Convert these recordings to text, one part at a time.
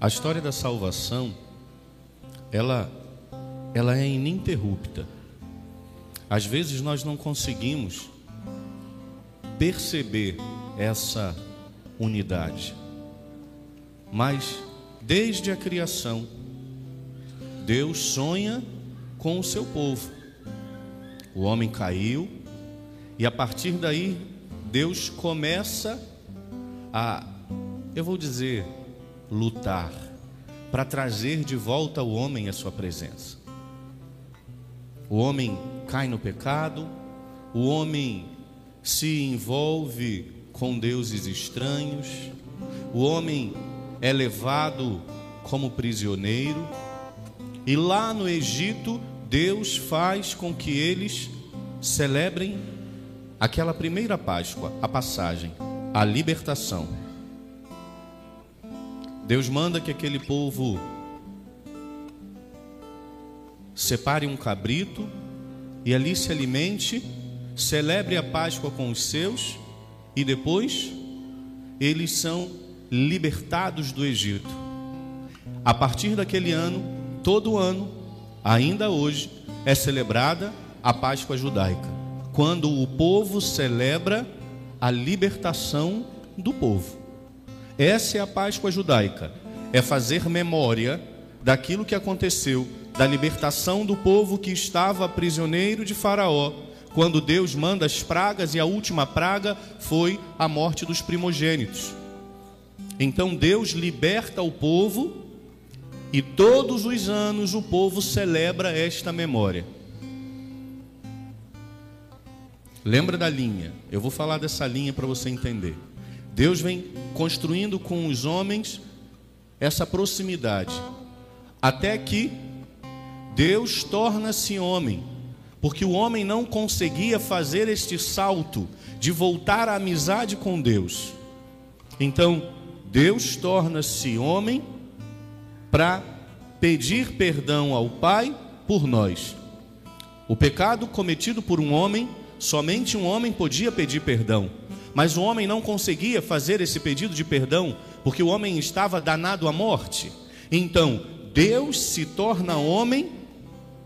A história da salvação, ela, ela é ininterrupta. Às vezes nós não conseguimos perceber essa unidade, mas desde a criação, Deus sonha com o seu povo. O homem caiu, e a partir daí, Deus começa a, eu vou dizer, lutar para trazer de volta o homem à sua presença. O homem cai no pecado, o homem se envolve com deuses estranhos, o homem é levado como prisioneiro, e lá no Egito, Deus faz com que eles celebrem aquela primeira Páscoa, a passagem, a libertação. Deus manda que aquele povo separe um cabrito e ali se alimente, celebre a Páscoa com os seus e depois eles são libertados do Egito. A partir daquele ano, todo ano, ainda hoje, é celebrada a Páscoa judaica, quando o povo celebra a libertação do povo. Essa é a Páscoa judaica. É fazer memória daquilo que aconteceu, da libertação do povo que estava prisioneiro de Faraó, quando Deus manda as pragas e a última praga foi a morte dos primogênitos. Então Deus liberta o povo e todos os anos o povo celebra esta memória. Lembra da linha? Eu vou falar dessa linha para você entender. Deus vem construindo com os homens essa proximidade, até que Deus torna-se homem, porque o homem não conseguia fazer este salto de voltar à amizade com Deus. Então, Deus torna-se homem para pedir perdão ao Pai por nós. O pecado cometido por um homem, somente um homem podia pedir perdão. Mas o homem não conseguia fazer esse pedido de perdão, porque o homem estava danado à morte. Então, Deus se torna homem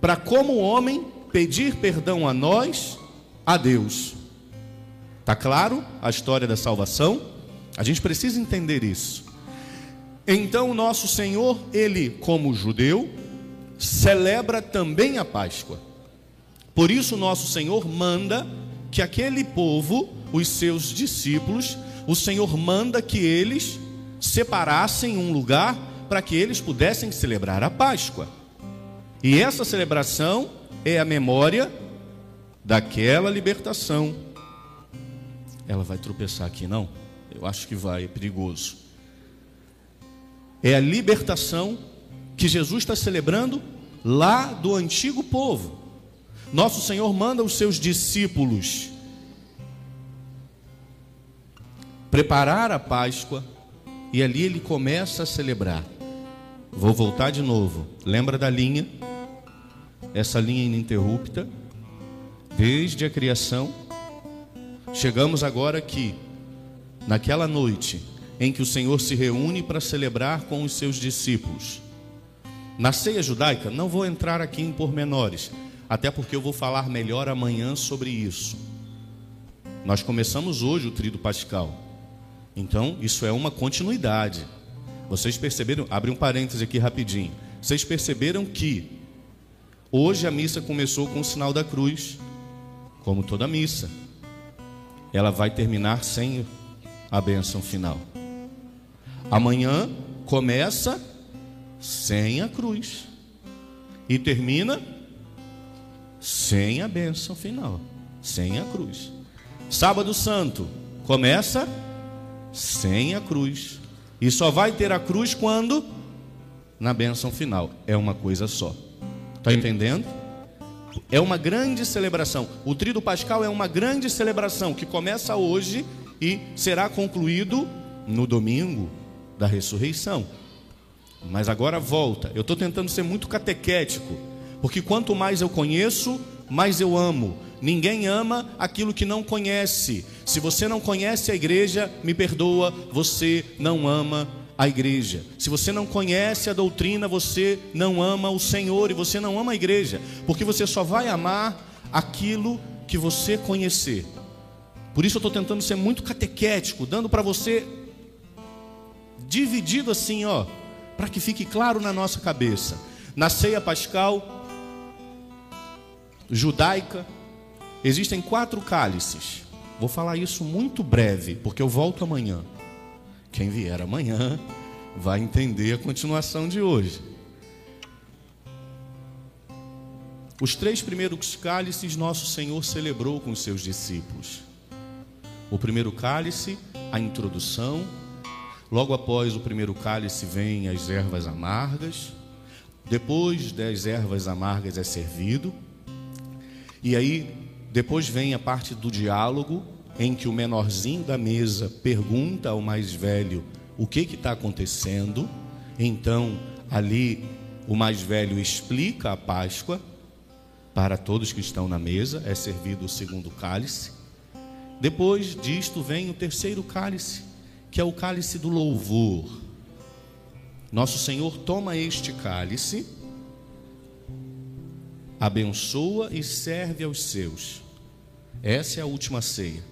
para, como homem, pedir perdão a nós, a Deus. Tá claro a história da salvação? A gente precisa entender isso. Então, nosso Senhor, ele, como judeu, celebra também a Páscoa. Por isso, nosso Senhor manda que aquele povo os seus discípulos, o Senhor manda que eles separassem um lugar para que eles pudessem celebrar a Páscoa. E essa celebração é a memória daquela libertação. Ela vai tropeçar aqui, não? Eu acho que vai, é perigoso. É a libertação que Jesus está celebrando lá do antigo povo. Nosso Senhor manda os seus discípulos preparar a Páscoa e ali ele começa a celebrar. Vou voltar de novo. Lembra da linha? Essa linha ininterrupta, desde a criação. Chegamos agora aqui, naquela noite em que o Senhor se reúne para celebrar com os seus discípulos. Na ceia judaica, não vou entrar aqui em pormenores, até porque eu vou falar melhor amanhã sobre isso. Nós começamos hoje o trido pascal. Então, isso é uma continuidade. Vocês perceberam? Abre um parêntese aqui rapidinho. Vocês perceberam que hoje a missa começou com o sinal da cruz, como toda missa. Ela vai terminar sem a bênção final. Amanhã começa sem a cruz e termina sem a bênção final, sem a cruz. Sábado Santo começa sem a cruz. E só vai ter a cruz quando? Na bênção final. É uma coisa só. Está entendendo? É uma grande celebração. O Tríduo Pascal é uma grande celebração que começa hoje e será concluído no domingo da ressurreição. Mas agora volta. Eu estou tentando ser muito catequético, porque quanto mais eu conheço, mais eu amo. Ninguém ama aquilo que não conhece. Se você não conhece a igreja, me perdoa, você não ama a igreja. Se você não conhece a doutrina, você não ama o Senhor e você não ama a igreja, porque você só vai amar aquilo que você conhecer. Por isso eu estou tentando ser muito catequético, dando para você dividido assim, ó, para que fique claro na nossa cabeça. Na ceia pascal judaica existem quatro cálices. Vou falar isso muito breve, porque eu volto amanhã. Quem vier amanhã vai entender a continuação de hoje. Os três primeiros cálices nosso Senhor celebrou com os seus discípulos. O primeiro cálice, a introdução. Logo após o primeiro cálice vem as ervas amargas. Depois das ervas amargas é servido. E aí depois vem a parte do diálogo, em que o menorzinho da mesa pergunta ao mais velho o que está acontecendo. Então, ali, o mais velho explica a Páscoa para todos que estão na mesa, é servido o segundo cálice. Depois disto vem o terceiro cálice, que é o cálice do louvor. Nosso Senhor toma este cálice, abençoa e serve aos seus. Essa é a última ceia.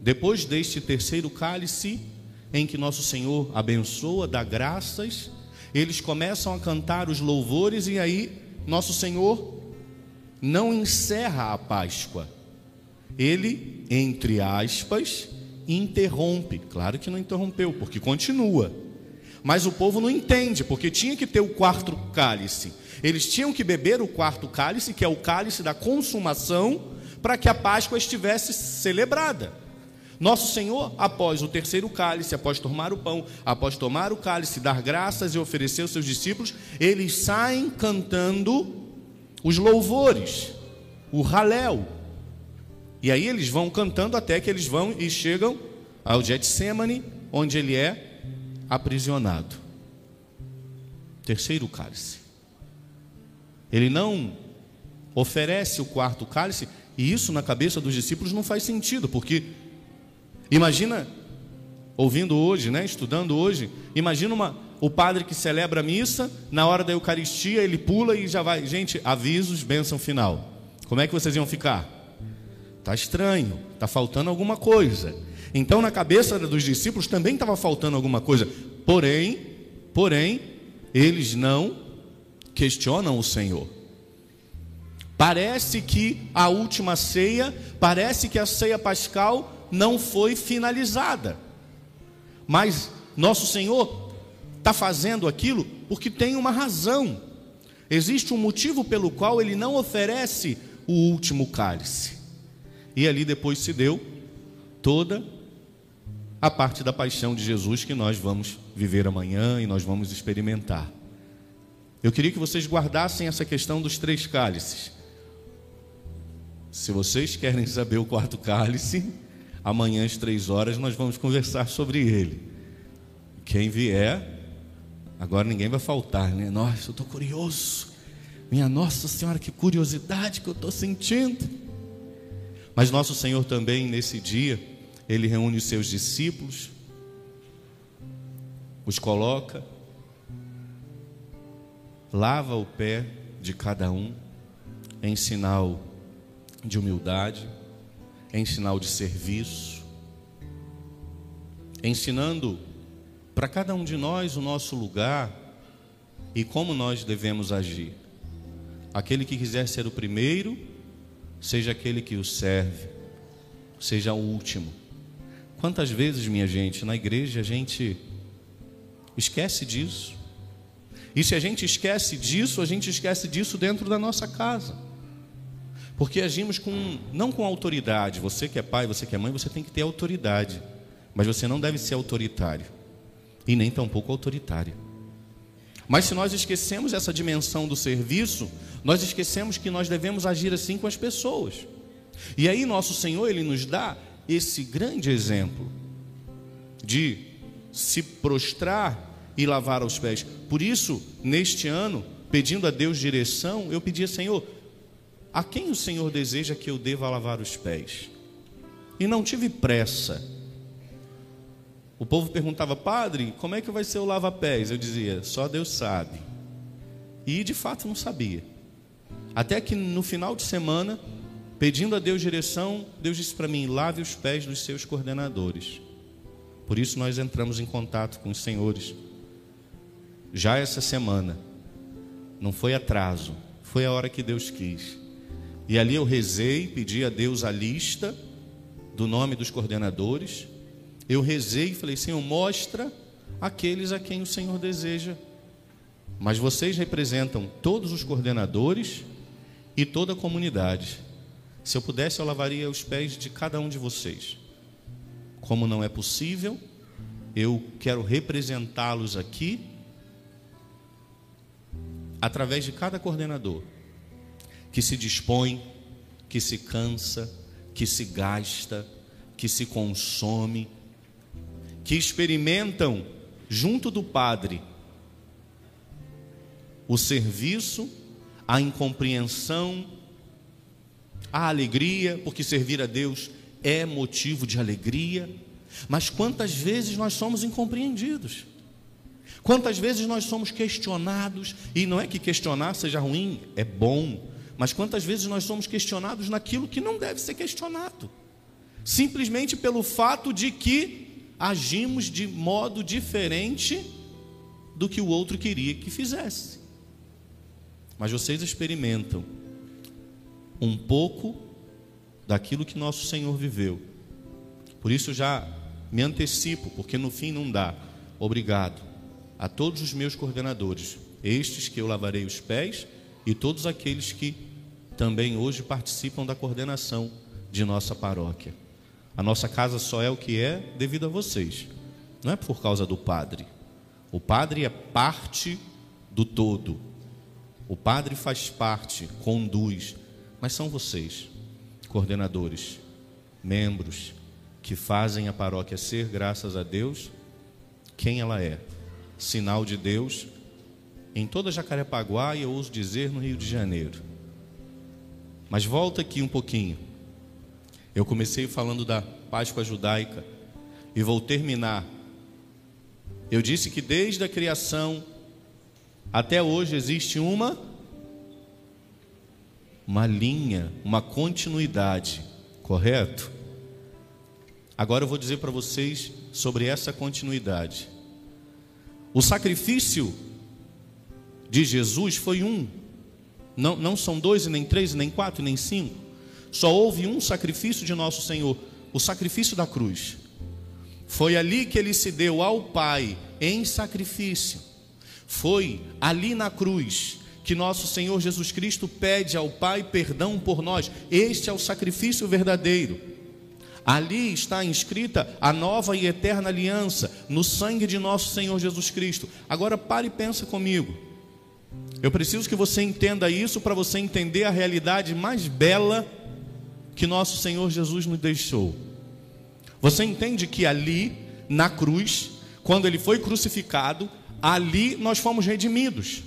Depois deste terceiro cálice, em que nosso Senhor abençoa, dá graças, eles começam a cantar os louvores e aí nosso Senhor não encerra a Páscoa. Ele, entre aspas, interrompe. Claro que não interrompeu, porque continua. Mas o povo não entende, porque tinha que ter o quarto cálice. Eles tinham que beber o quarto cálice, que é o cálice da consumação para que a Páscoa estivesse celebrada. Nosso Senhor, após o terceiro cálice, após tomar o pão, após tomar o cálice, dar graças e oferecer aos seus discípulos, eles saem cantando os louvores, o raléu. E aí eles vão cantando até que eles vão e chegam ao Getsemane, onde ele é aprisionado. Terceiro cálice. Ele não oferece o quarto cálice e isso na cabeça dos discípulos não faz sentido, porque imagina, ouvindo hoje, né, estudando hoje, imagina uma, o padre que celebra a missa, na hora da Eucaristia ele pula e já vai, gente, avisos, bênção final. Como é que vocês iam ficar? Tá estranho, tá faltando alguma coisa. Então na cabeça dos discípulos também estava faltando alguma coisa. Porém, porém, eles não questionam o Senhor. Parece que a última ceia, parece que a ceia pascal não foi finalizada. Mas nosso Senhor está fazendo aquilo porque tem uma razão. Existe um motivo pelo qual ele não oferece o último cálice. E ali depois se deu toda a parte da paixão de Jesus que nós vamos viver amanhã e nós vamos experimentar. Eu queria que vocês guardassem essa questão dos três cálices. Se vocês querem saber o quarto cálice, amanhã às três horas nós vamos conversar sobre ele. Quem vier, agora ninguém vai faltar, né? Nossa, eu estou curioso. Minha Nossa Senhora, que curiosidade que eu estou sentindo. Mas nosso Senhor também, nesse dia, ele reúne os seus discípulos, os coloca, lava o pé de cada um, em sinal de humildade, em sinal de serviço, ensinando para cada um de nós o nosso lugar e como nós devemos agir. Aquele que quiser ser o primeiro, seja aquele que o serve, seja o último. Quantas vezes, minha gente, na igreja a gente esquece disso. E se a gente esquece disso, a gente esquece disso dentro da nossa casa. Porque agimos com não com autoridade. Você que é pai, você que é mãe, você tem que ter autoridade. Mas você não deve ser autoritário. E nem tampouco autoritário. Mas se nós esquecemos essa dimensão do serviço, nós esquecemos que nós devemos agir assim com as pessoas. E aí nosso Senhor, ele nos dá esse grande exemplo de se prostrar e lavar os pés. Por isso, neste ano, pedindo a Deus direção, eu pedi, Senhor, a quem o Senhor deseja que eu deva lavar os pés? E não tive pressa. O povo perguntava, padre, como é que vai ser o lava-pés? Eu dizia, só Deus sabe. E de fato não sabia. Até que no final de semana, pedindo a Deus direção, Deus disse para mim: lave os pés dos seus coordenadores. Por isso nós entramos em contato com os senhores. Já essa semana, não foi atraso, foi a hora que Deus quis. E ali eu rezei, pedi a Deus a lista do nome dos coordenadores. Eu rezei e falei: Senhor, mostra aqueles a quem o Senhor deseja. Mas vocês representam todos os coordenadores e toda a comunidade. Se eu pudesse, eu lavaria os pés de cada um de vocês. Como não é possível, eu quero representá-los aqui através de cada coordenador que se dispõe, que se cansa, que se gasta, que se consome, que experimentam junto do Padre o serviço, a incompreensão, a alegria, porque servir a Deus é motivo de alegria, mas quantas vezes nós somos incompreendidos? Quantas vezes nós somos questionados, e não é que questionar seja ruim, é bom, mas quantas vezes nós somos questionados naquilo que não deve ser questionado, simplesmente pelo fato de que agimos de modo diferente do que o outro queria que fizesse. Mas vocês experimentam um pouco daquilo que nosso Senhor viveu. Por isso já me antecipo, porque no fim não dá. Obrigado a todos os meus coordenadores, estes que eu lavarei os pés e todos aqueles que também hoje participam da coordenação de nossa paróquia. A nossa casa só é o que é devido a vocês, não é por causa do padre. O padre é parte do todo. O padre faz parte, conduz, mas são vocês, coordenadores, membros, que fazem a paróquia ser, graças a Deus, quem ela é. Sinal de Deus em toda Jacarepaguá e eu ouso dizer no Rio de Janeiro. Mas volta aqui um pouquinho. Eu comecei falando da Páscoa judaica e vou terminar. Eu disse que desde a criação até hoje existe uma uma linha, uma continuidade, correto? Agora eu vou dizer para vocês sobre essa continuidade. O sacrifício de Jesus foi um, não, não são dois, nem três, nem quatro, nem cinco. Só houve um sacrifício de nosso Senhor, o sacrifício da cruz. Foi ali que ele se deu ao Pai em sacrifício. Foi ali na cruz que nosso Senhor Jesus Cristo pede ao Pai perdão por nós. Este é o sacrifício verdadeiro. Ali está inscrita a nova e eterna aliança no sangue de nosso Senhor Jesus Cristo. Agora pare e pensa comigo. Eu preciso que você entenda isso para você entender a realidade mais bela que nosso Senhor Jesus nos deixou. Você entende que ali, na cruz, quando ele foi crucificado, ali nós fomos redimidos.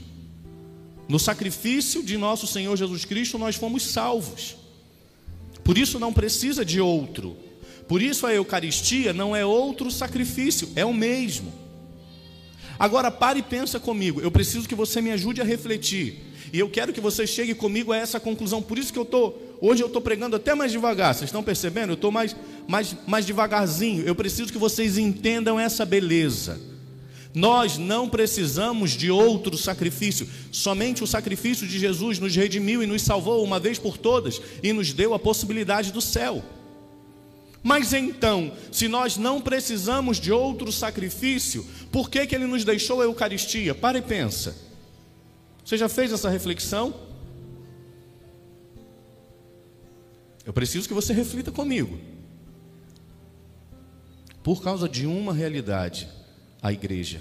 No sacrifício de nosso Senhor Jesus Cristo, nós fomos salvos. Por isso não precisa de outro. Por isso a Eucaristia não é outro sacrifício, é o mesmo. Agora pare e pensa comigo. Eu preciso que você me ajude a refletir. E eu quero que você chegue comigo a essa conclusão. Por isso que eu tô hoje eu estou pregando até mais devagar. Vocês estão percebendo? Eu estou mais, mais, mais devagarzinho. Eu preciso que vocês entendam essa beleza. Nós não precisamos de outro sacrifício. Somente o sacrifício de Jesus nos redimiu e nos salvou uma vez por todas e nos deu a possibilidade do céu. Mas então, se nós não precisamos de outro sacrifício, por que, que ele nos deixou a Eucaristia? Para e pensa. Você já fez essa reflexão? Eu preciso que você reflita comigo. Por causa de uma realidade, a igreja.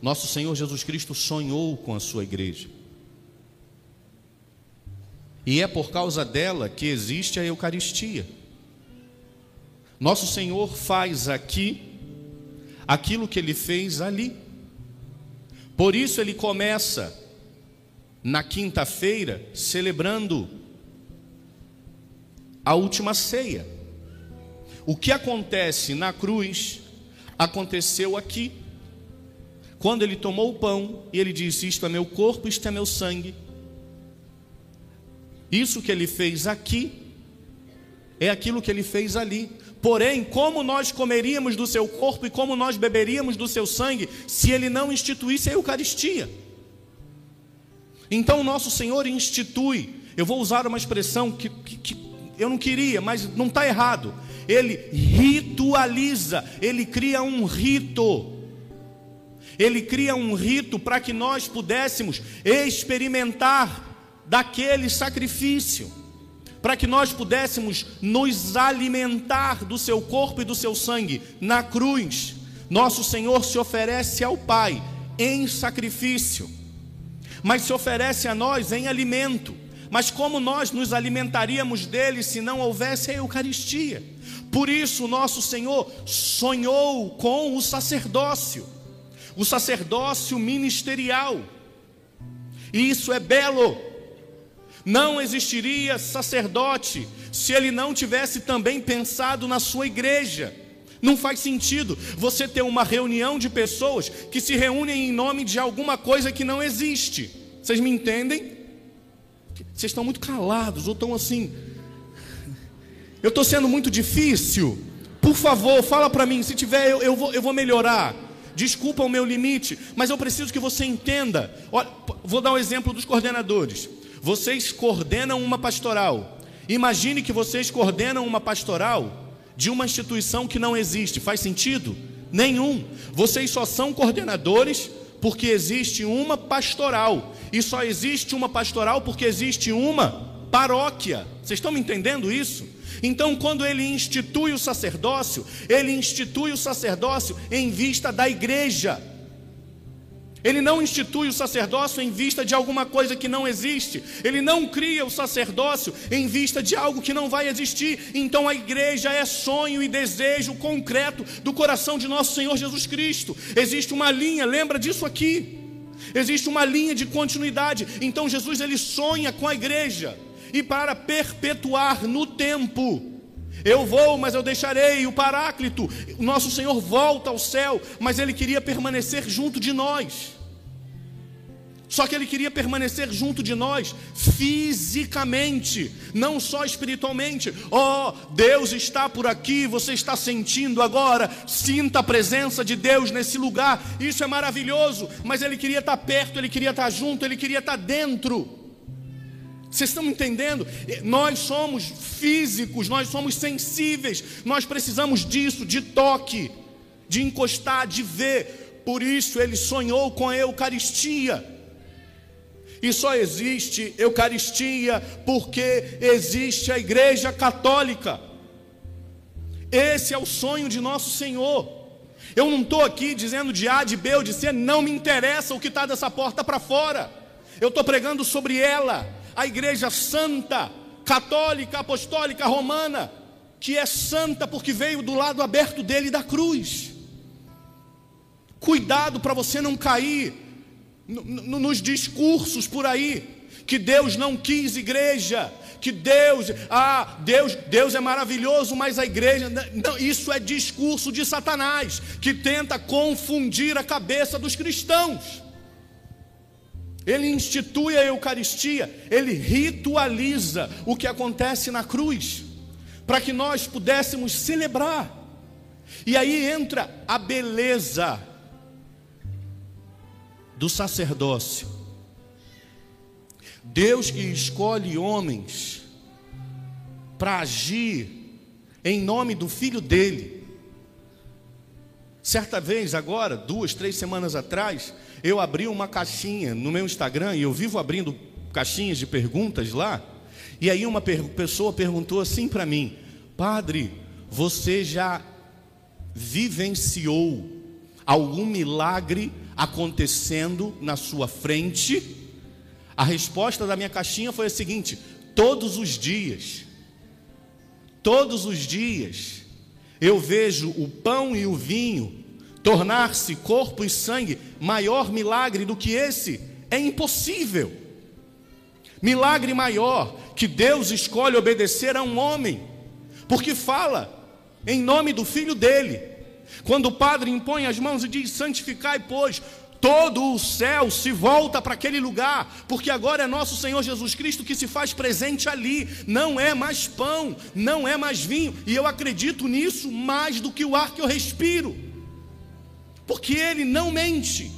Nosso Senhor Jesus Cristo sonhou com a sua igreja. E é por causa dela que existe a Eucaristia. Nosso Senhor faz aqui aquilo que ele fez ali. Por isso ele começa na quinta-feira celebrando a última ceia. O que acontece na cruz aconteceu aqui. Quando ele tomou o pão e ele disse: Isto é meu corpo, isto é meu sangue. Isso que ele fez aqui é aquilo que ele fez ali. Porém, como nós comeríamos do seu corpo e como nós beberíamos do seu sangue se ele não instituísse a Eucaristia? Então, nosso Senhor institui. Eu vou usar uma expressão que, que, que eu não queria, mas não está errado. Ele ritualiza, ele cria um rito. Ele cria um rito para que nós pudéssemos experimentar daquele sacrifício para que nós pudéssemos nos alimentar do seu corpo e do seu sangue na cruz. Nosso Senhor se oferece ao Pai em sacrifício, mas se oferece a nós em alimento. Mas como nós nos alimentaríamos dele se não houvesse a Eucaristia? Por isso, nosso Senhor sonhou com o sacerdócio, o sacerdócio ministerial. E isso é belo, não existiria sacerdote se ele não tivesse também pensado na sua igreja. Não faz sentido você ter uma reunião de pessoas que se reúnem em nome de alguma coisa que não existe. Vocês me entendem? Vocês estão muito calados ou estão assim. Eu estou sendo muito difícil. Por favor, fala para mim. Se tiver, eu, eu, vou, eu vou melhorar. Desculpa o meu limite, mas eu preciso que você entenda. Olha, vou dar um exemplo dos coordenadores. Vocês coordenam uma pastoral. Imagine que vocês coordenam uma pastoral de uma instituição que não existe. Faz sentido? Nenhum. Vocês só são coordenadores porque existe uma pastoral. E só existe uma pastoral porque existe uma paróquia. Vocês estão me entendendo isso? Então, quando ele institui o sacerdócio, ele institui o sacerdócio em vista da igreja. Ele não institui o sacerdócio em vista de alguma coisa que não existe. Ele não cria o sacerdócio em vista de algo que não vai existir. Então a igreja é sonho e desejo concreto do coração de nosso Senhor Jesus Cristo. Existe uma linha, lembra disso aqui? Existe uma linha de continuidade. Então Jesus ele sonha com a igreja e para perpetuar no tempo eu vou, mas eu deixarei o Paráclito. Nosso Senhor volta ao céu, mas ele queria permanecer junto de nós. Só que ele queria permanecer junto de nós fisicamente, não só espiritualmente. Oh, Deus está por aqui, você está sentindo agora, sinta a presença de Deus nesse lugar. Isso é maravilhoso, mas ele queria estar perto, ele queria estar junto, ele queria estar dentro. Vocês estão entendendo? Nós somos físicos, nós somos sensíveis, nós precisamos disso, de toque, de encostar, de ver. Por isso ele sonhou com a Eucaristia. E só existe Eucaristia porque existe a Igreja Católica. Esse é o sonho de nosso Senhor. Eu não estou aqui dizendo de A, de B ou de C, não me interessa o que está dessa porta para fora. Eu estou pregando sobre ela a igreja santa, católica, apostólica, romana, que é santa porque veio do lado aberto dele da cruz. Cuidado para você não cair nos discursos por aí que Deus não quis igreja, que Deus, ah, Deus, Deus é maravilhoso, mas a igreja, não, isso é discurso de Satanás, que tenta confundir a cabeça dos cristãos. Ele institui a Eucaristia, ele ritualiza o que acontece na cruz, para que nós pudéssemos celebrar. E aí entra a beleza do sacerdócio. Deus que escolhe homens para agir em nome do filho dele. Certa vez, agora, duas, três semanas atrás, eu abri uma caixinha no meu Instagram e eu vivo abrindo caixinhas de perguntas lá. E aí uma pessoa perguntou assim para mim: Padre, você já vivenciou algum milagre acontecendo na sua frente? A resposta da minha caixinha foi a seguinte: todos os dias, todos os dias, eu vejo o pão e o vinho tornar-se corpo e sangue, maior milagre do que esse é impossível. Milagre maior que Deus escolhe obedecer a um homem, porque fala em nome do filho dele. Quando o padre impõe as mãos e diz: santificai, pois, todo o céu se volta para aquele lugar, porque agora é nosso Senhor Jesus Cristo que se faz presente ali. Não é mais pão, não é mais vinho, e eu acredito nisso mais do que o ar que eu respiro, porque Ele não mente.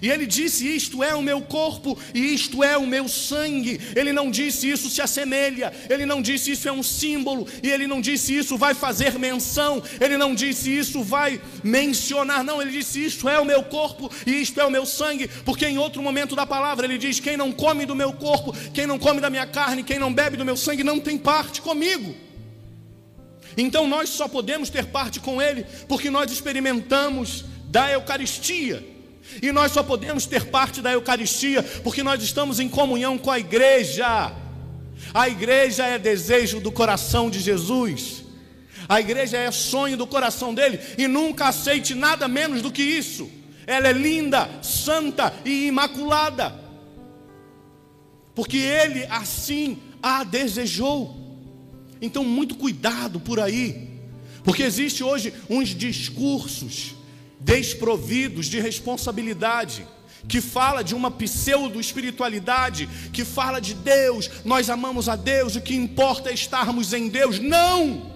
E ele disse: Isto é o meu corpo e isto é o meu sangue. Ele não disse isso se assemelha, ele não disse isso é um símbolo, e ele não disse isso vai fazer menção, ele não disse isso vai mencionar, não, ele disse: Isto é o meu corpo e isto é o meu sangue, porque em outro momento da palavra ele diz: Quem não come do meu corpo, quem não come da minha carne, quem não bebe do meu sangue, não tem parte comigo. Então nós só podemos ter parte com ele porque nós experimentamos da Eucaristia. E nós só podemos ter parte da Eucaristia porque nós estamos em comunhão com a igreja. A igreja é desejo do coração de Jesus. A igreja é sonho do coração dele e nunca aceite nada menos do que isso. Ela é linda, santa e imaculada. Porque ele assim a desejou. Então, muito cuidado por aí. Porque existe hoje uns discursos desprovidos de responsabilidade, que fala de uma pseudo-espiritualidade, que fala de Deus, nós amamos a Deus, o que importa é estarmos em Deus. Não!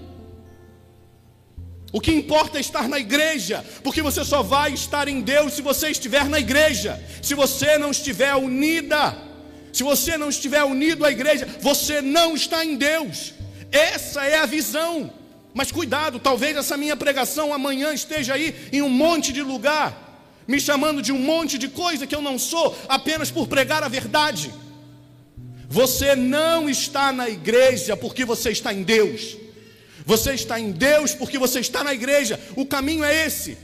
O que importa é estar na igreja, porque você só vai estar em Deus se você estiver na igreja. Se você não estiver unida, se você não estiver unido à igreja, você não está em Deus. Essa é a visão. Mas cuidado, talvez essa minha pregação amanhã esteja aí em um monte de lugar, me chamando de um monte de coisa que eu não sou, apenas por pregar a verdade. Você não está na igreja porque você está em Deus. Você está em Deus porque você está na igreja. O caminho é esse.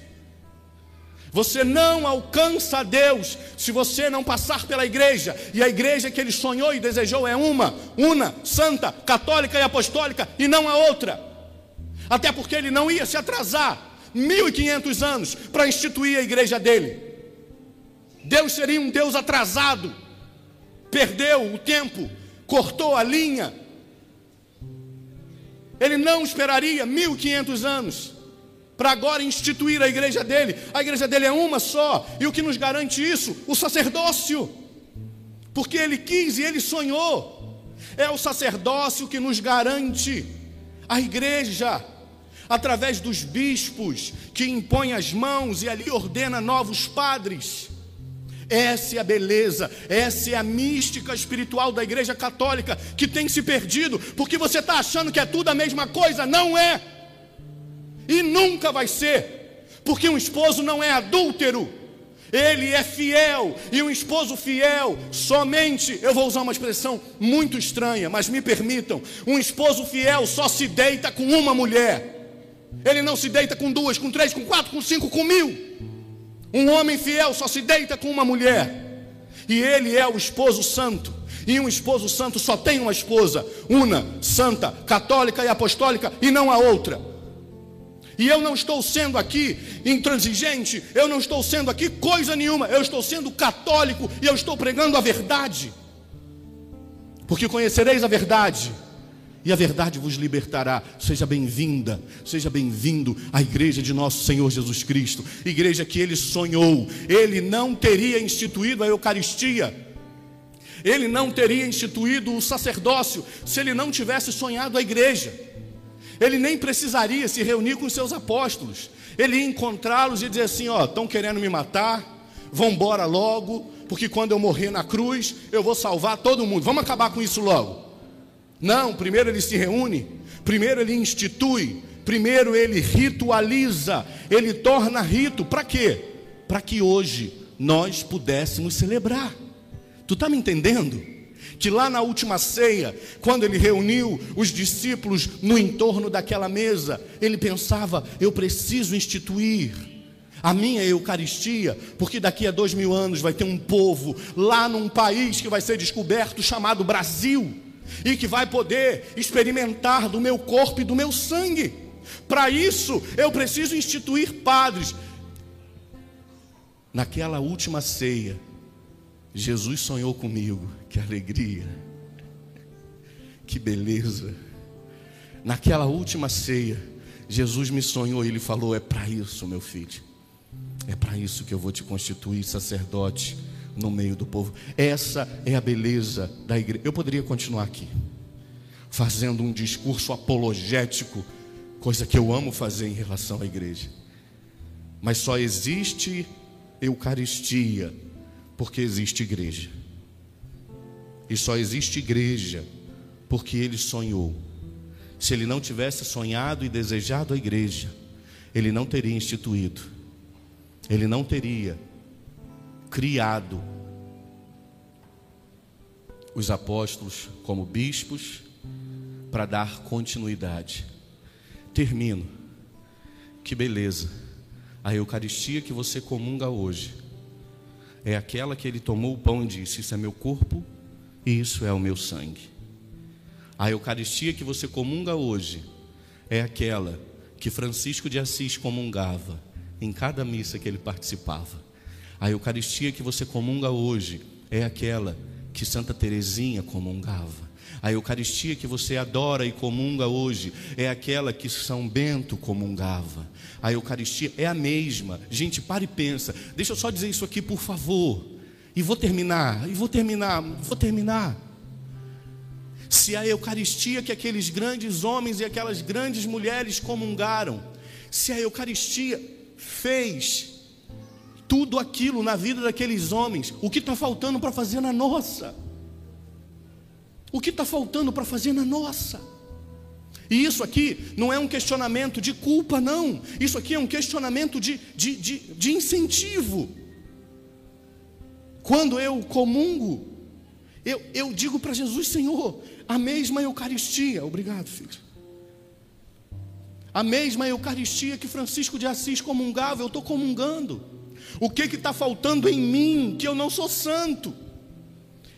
Você não alcança a Deus se você não passar pela igreja. E a igreja que ele sonhou e desejou é uma, una, santa, católica e apostólica, e não a outra até porque ele não ia se atrasar 1500 anos para instituir a igreja dele. Deus seria um Deus atrasado, perdeu o tempo, cortou a linha. Ele não esperaria 1500 anos para agora instituir a igreja dele. A igreja dele é uma só, e o que nos garante isso? O sacerdócio. Porque ele quis e ele sonhou. É o sacerdócio que nos garante a igreja através dos bispos, que impõe as mãos e ali ordena novos padres. Essa é a beleza, essa é a mística espiritual da Igreja Católica que tem se perdido, porque você está achando que é tudo a mesma coisa, não é, e nunca vai ser, porque um esposo não é adúltero, ele é fiel, e um esposo fiel, somente, eu vou usar uma expressão muito estranha, mas me permitam, um esposo fiel só se deita com uma mulher. Ele não se deita com duas, com três, com quatro, com cinco, com mil. Um homem fiel só se deita com uma mulher. E ele é o esposo santo. E um esposo santo só tem uma esposa, una, santa, católica e apostólica, e não a outra. E eu não estou sendo aqui intransigente, eu não estou sendo aqui coisa nenhuma, eu estou sendo católico e eu estou pregando a verdade. Porque conhecereis a verdade, e a verdade vos libertará. Seja bem-vinda, seja bem-vindo à igreja de nosso Senhor Jesus Cristo, igreja que ele sonhou. Ele não teria instituído a Eucaristia, ele não teria instituído o sacerdócio se ele não tivesse sonhado a igreja. Ele nem precisaria se reunir com seus apóstolos. Ele ia encontrá-los e dizer assim: Ó, estão querendo me matar, vão embora logo, porque quando eu morrer na cruz, eu vou salvar todo mundo. Vamos acabar com isso logo. Não, primeiro ele se reúne, primeiro ele institui, primeiro ele ritualiza, ele torna rito. Para quê? Para que hoje nós pudéssemos celebrar. Tu está me entendendo? Que lá na última ceia, quando ele reuniu os discípulos no entorno daquela mesa, ele pensava: eu preciso instituir a minha Eucaristia, porque daqui a dois mil anos vai ter um povo lá num país que vai ser descoberto chamado Brasil e que vai poder experimentar do meu corpo e do meu sangue. Para isso, eu preciso instituir padres. Naquela última ceia, Jesus sonhou comigo. Que alegria, que beleza. Naquela última ceia, Jesus me sonhou e ele falou: É para isso, meu filho. É para isso que eu vou te constituir sacerdote no meio do povo. Essa é a beleza da igreja. Eu poderia continuar aqui, fazendo um discurso apologético, coisa que eu amo fazer em relação à igreja. Mas só existe Eucaristia porque existe igreja. E só existe igreja porque ele sonhou. Se ele não tivesse sonhado e desejado a igreja, ele não teria instituído, ele não teria criado os apóstolos como bispos para dar continuidade. Termino. Que beleza. A Eucaristia que você comunga hoje é aquela que ele tomou o pão e disse: Isso é meu corpo e isso é o meu sangue. A Eucaristia que você comunga hoje é aquela que Francisco de Assis comungava em cada missa que ele participava. A Eucaristia que você comunga hoje é aquela que Santa Teresinha comungava. A Eucaristia que você adora e comunga hoje é aquela que São Bento comungava. A Eucaristia é a mesma. Gente, para e pensa. Deixa eu só dizer isso aqui, por favor. E vou terminar, e vou terminar, vou terminar. Se a Eucaristia que aqueles grandes homens e aquelas grandes mulheres comungaram, se a Eucaristia fez tudo aquilo na vida daqueles homens, o que está faltando para fazer na nossa? O que está faltando para fazer na nossa? E isso aqui não é um questionamento de culpa, não. Isso aqui é um questionamento de, de, de, de incentivo. Quando eu comungo, eu, eu digo para Jesus, Senhor, a mesma Eucaristia, obrigado, filho. A mesma Eucaristia que Francisco de Assis comungava, eu estou comungando. O que está faltando em mim, que eu não sou santo?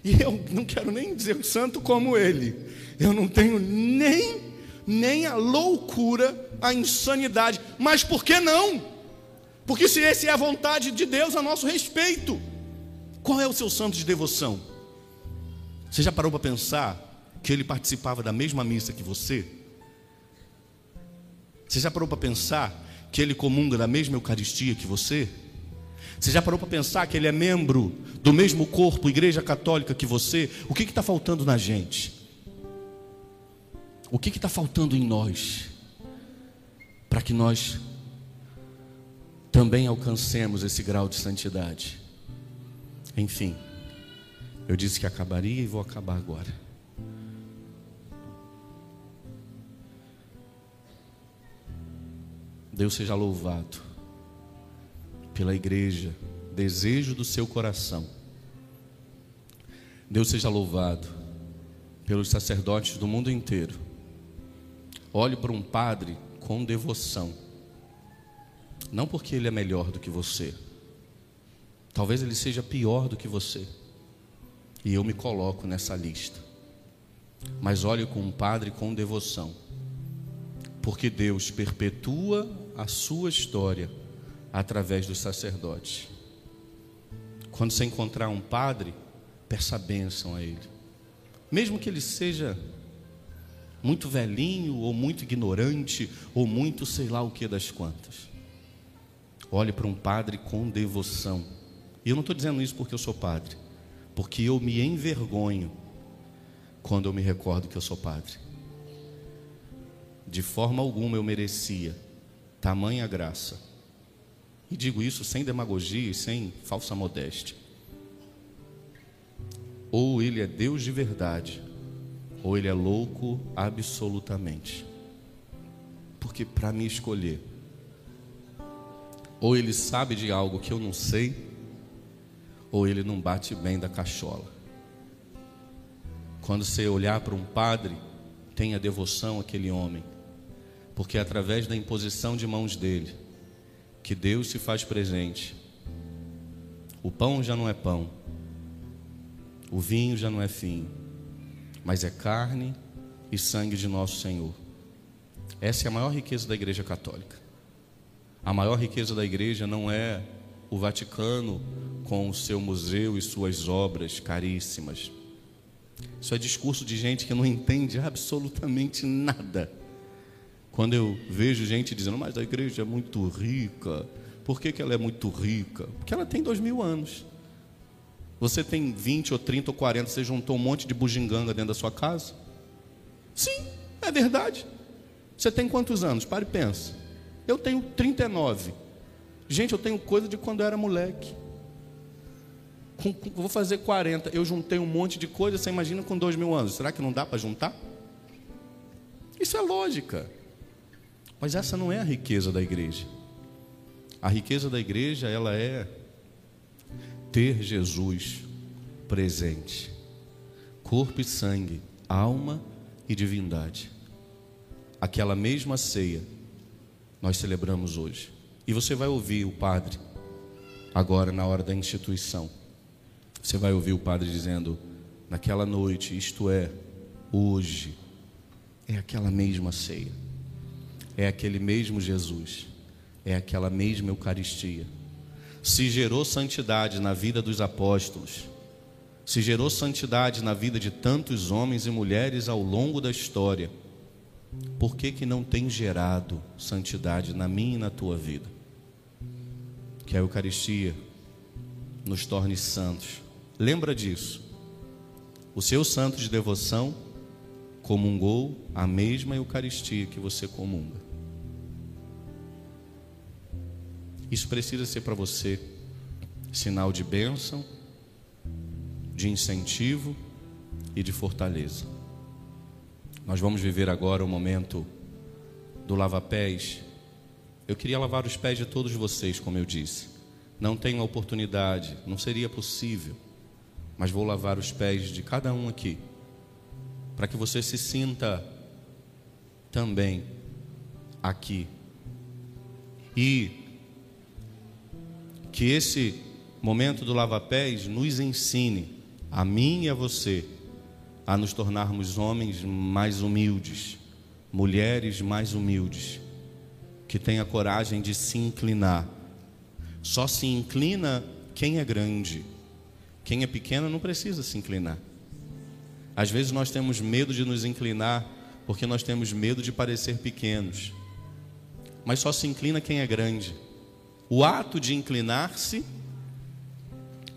E eu não quero nem dizer santo como ele. Eu não tenho nem, nem a loucura, a insanidade. Mas por que não? Porque se essa é a vontade de Deus a nosso respeito, qual é o seu santo de devoção? Você já parou para pensar que ele participava da mesma missa que você? Você já parou para pensar que ele comunga da mesma Eucaristia que você? Você já parou para pensar que ele é membro do mesmo corpo, igreja católica que você? O que está faltando na gente? O que está faltando em nós? Para que nós também alcancemos esse grau de santidade. Enfim, eu disse que acabaria e vou acabar agora. Deus seja louvado pela igreja, desejo do seu coração. Deus seja louvado pelos sacerdotes do mundo inteiro. Olhe para um padre com devoção, não porque ele é melhor do que você, talvez ele seja pior do que você, e eu me coloco nessa lista. Mas olhe com um padre com devoção, porque Deus perpetua a sua história através dos sacerdotes. Quando você encontrar um padre, peça bênção a ele. Mesmo que ele seja muito velhinho, ou muito ignorante, ou muito sei lá o que das quantas. Olhe para um padre com devoção. E eu não estou dizendo isso porque eu sou padre, porque eu me envergonho quando eu me recordo que eu sou padre. De forma alguma eu merecia tamanha graça e digo isso sem demagogia e sem falsa modéstia. Ou ele é Deus de verdade, ou ele é louco absolutamente. Porque para me escolher, ou ele sabe de algo que eu não sei, ou ele não bate bem da cachola. Quando você olhar para um padre, tenha devoção àquele homem, porque é através da imposição de mãos dele, que Deus se faz presente. O pão já não é pão, o vinho já não é vinho, mas é carne e sangue de nosso Senhor. Essa é a maior riqueza da Igreja Católica. A maior riqueza da Igreja não é o Vaticano com o seu museu e suas obras caríssimas. Isso é discurso de gente que não entende absolutamente nada Quando eu vejo gente dizendo, mas a igreja é muito rica. Por que, que ela é muito rica? Porque ela tem dois mil anos. Você tem 20 ou 30 ou 40, você juntou um monte de bugiganga dentro da sua casa? Sim, é verdade. Você tem quantos anos? Pare e pensa. Eu tenho 39. Gente, eu tenho coisa de quando eu era moleque. Com, com, vou fazer 40. Eu juntei um monte de coisa, você imagina com dois mil anos. Será que não dá para juntar? Isso é lógica. Mas essa não é a riqueza da igreja. A riqueza da igreja, ela é ter Jesus presente, corpo e sangue, alma e divindade. Aquela mesma ceia nós celebramos hoje. E você vai ouvir o padre agora na hora da instituição. Você vai ouvir o padre dizendo: naquela noite, isto é, hoje, é aquela mesma ceia, é aquele mesmo Jesus, é aquela mesma Eucaristia se gerou santidade na vida dos apóstolos, se gerou santidade na vida de tantos homens e mulheres ao longo da história, por que, que não tem gerado santidade na minha e na tua vida? Que a Eucaristia nos torne santos. Lembra disso. O seu santo de devoção comungou a mesma Eucaristia que você comunga. Isso precisa ser para você sinal de bênção, de incentivo e de fortaleza. Nós vamos viver agora o momento do lava-pés. Eu queria lavar os pés de todos vocês, como eu disse. Não tenho a oportunidade, não seria possível, mas vou lavar os pés de cada um aqui, para que você se sinta também aqui. E que esse momento do lava-pés nos ensine, a mim e a você, a nos tornarmos homens mais humildes, mulheres mais humildes, que tenha coragem de se inclinar. Só se inclina quem é grande, quem é pequeno não precisa se inclinar. Às vezes nós temos medo de nos inclinar porque nós temos medo de parecer pequenos, mas só se inclina quem é grande. O ato de inclinar-se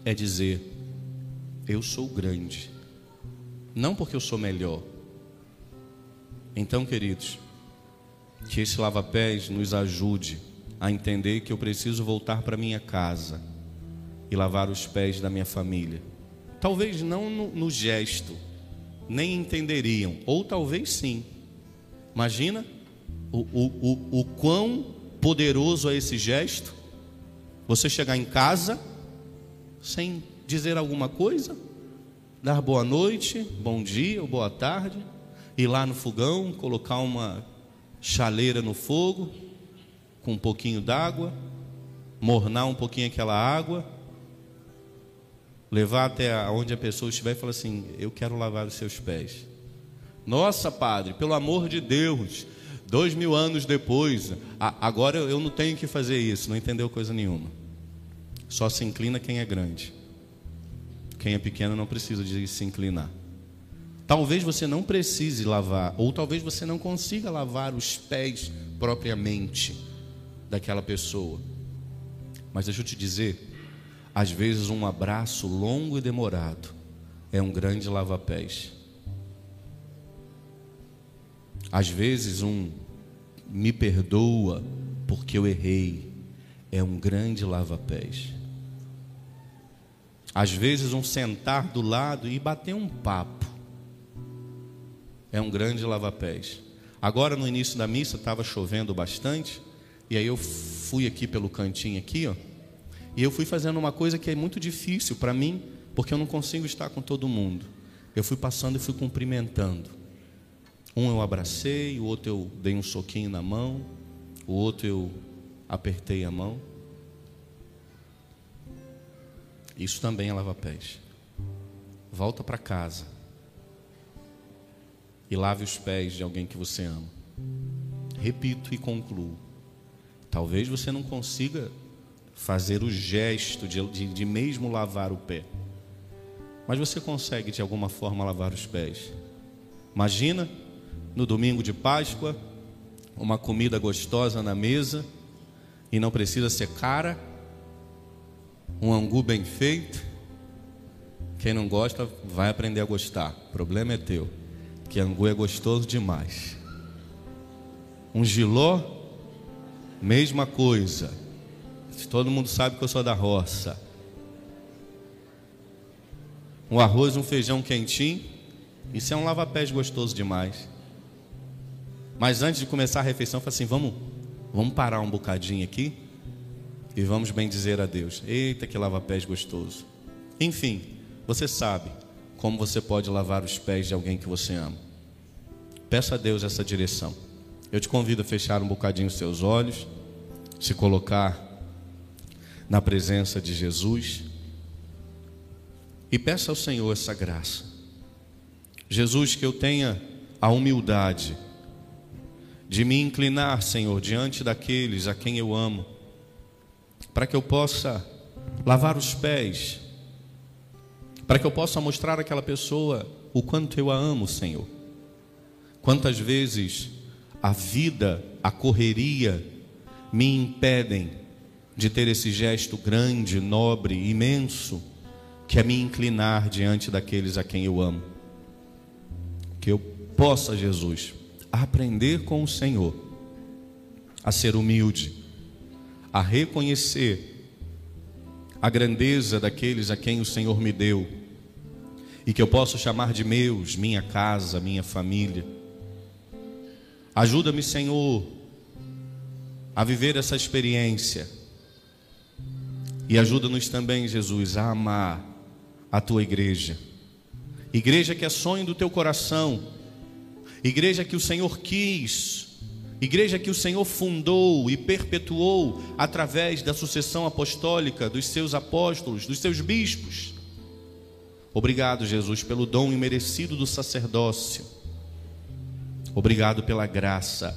é dizer: Eu sou grande, não porque eu sou melhor. Então, queridos, que esse lava-pés nos ajude a entender que eu preciso voltar para minha casa e lavar os pés da minha família. Talvez não no, no gesto, nem entenderiam, ou talvez sim. Imagina o, o, o, o quão poderoso é esse gesto você chegar em casa sem dizer alguma coisa, dar boa noite, bom dia ou boa tarde, ir lá no fogão, colocar uma chaleira no fogo com um pouquinho d'água, mornar um pouquinho aquela água, levar até onde a pessoa estiver e falar assim: Eu quero lavar os seus pés. Nossa, padre, pelo amor de Deus, Dois mil anos depois, agora eu não tenho que fazer isso, não entendeu coisa nenhuma. Só se inclina quem é grande. Quem é pequeno não precisa de se inclinar. Talvez você não precise lavar, ou talvez você não consiga lavar os pés propriamente daquela pessoa. Mas deixa eu te dizer, às vezes um abraço longo e demorado é um grande lava-pés. Às vezes, um me perdoa porque eu errei é um grande lava-pés. Às vezes, um sentar do lado e bater um papo é um grande lava-pés. Agora, no início da missa, estava chovendo bastante, e aí eu fui aqui pelo cantinho aqui, ó, e eu fui fazendo uma coisa que é muito difícil para mim, porque eu não consigo estar com todo mundo. Eu fui passando e fui cumprimentando. Um eu abracei, o outro eu dei um soquinho na mão, o outro eu apertei a mão. Isso também é lava-pés. Volta para casa e lave os pés de alguém que você ama. Repito e concluo. Talvez você não consiga fazer o gesto de, de, de mesmo lavar o pé, mas você consegue de alguma forma lavar os pés. Imagina no domingo de Páscoa, uma comida gostosa na mesa e não precisa ser cara, um angu bem feito. Quem não gosta vai aprender a gostar. O problema é teu, que angu é gostoso demais. Um giló, mesma coisa. Todo mundo sabe que eu sou da roça. Um arroz, um feijão quentinho, isso é um lava-pés gostoso demais. Mas antes de começar a refeição, eu assim: vamos, vamos parar um bocadinho aqui e vamos bem dizer a Deus. Eita, que lava-pés gostoso. Enfim, você sabe como você pode lavar os pés de alguém que você ama. Peça a Deus essa direção. Eu te convido a fechar um bocadinho os seus olhos, se colocar na presença de Jesus e peça ao Senhor essa graça. Jesus, que eu tenha a humildade de me inclinar, Senhor, diante daqueles a quem eu amo, para que eu possa lavar os pés, para que eu possa mostrar àquela pessoa o quanto eu a amo, Senhor. Quantas vezes a vida, a correria me impedem de ter esse gesto grande, nobre, imenso, que é me inclinar diante daqueles a quem eu amo. Que eu possa, Jesus, aprender com o Senhor a ser humilde, a reconhecer a grandeza daqueles a quem o Senhor me deu e que eu posso chamar de meus, minha casa, minha família. Ajuda-me, Senhor, a viver essa experiência. E ajuda-nos também, Jesus, a amar a tua igreja. Igreja que é sonho do teu coração igreja que o Senhor quis, igreja que o Senhor fundou e perpetuou através da sucessão apostólica dos seus apóstolos, dos seus bispos. Obrigado, Jesus, pelo dom imerecido do sacerdócio. Obrigado pela graça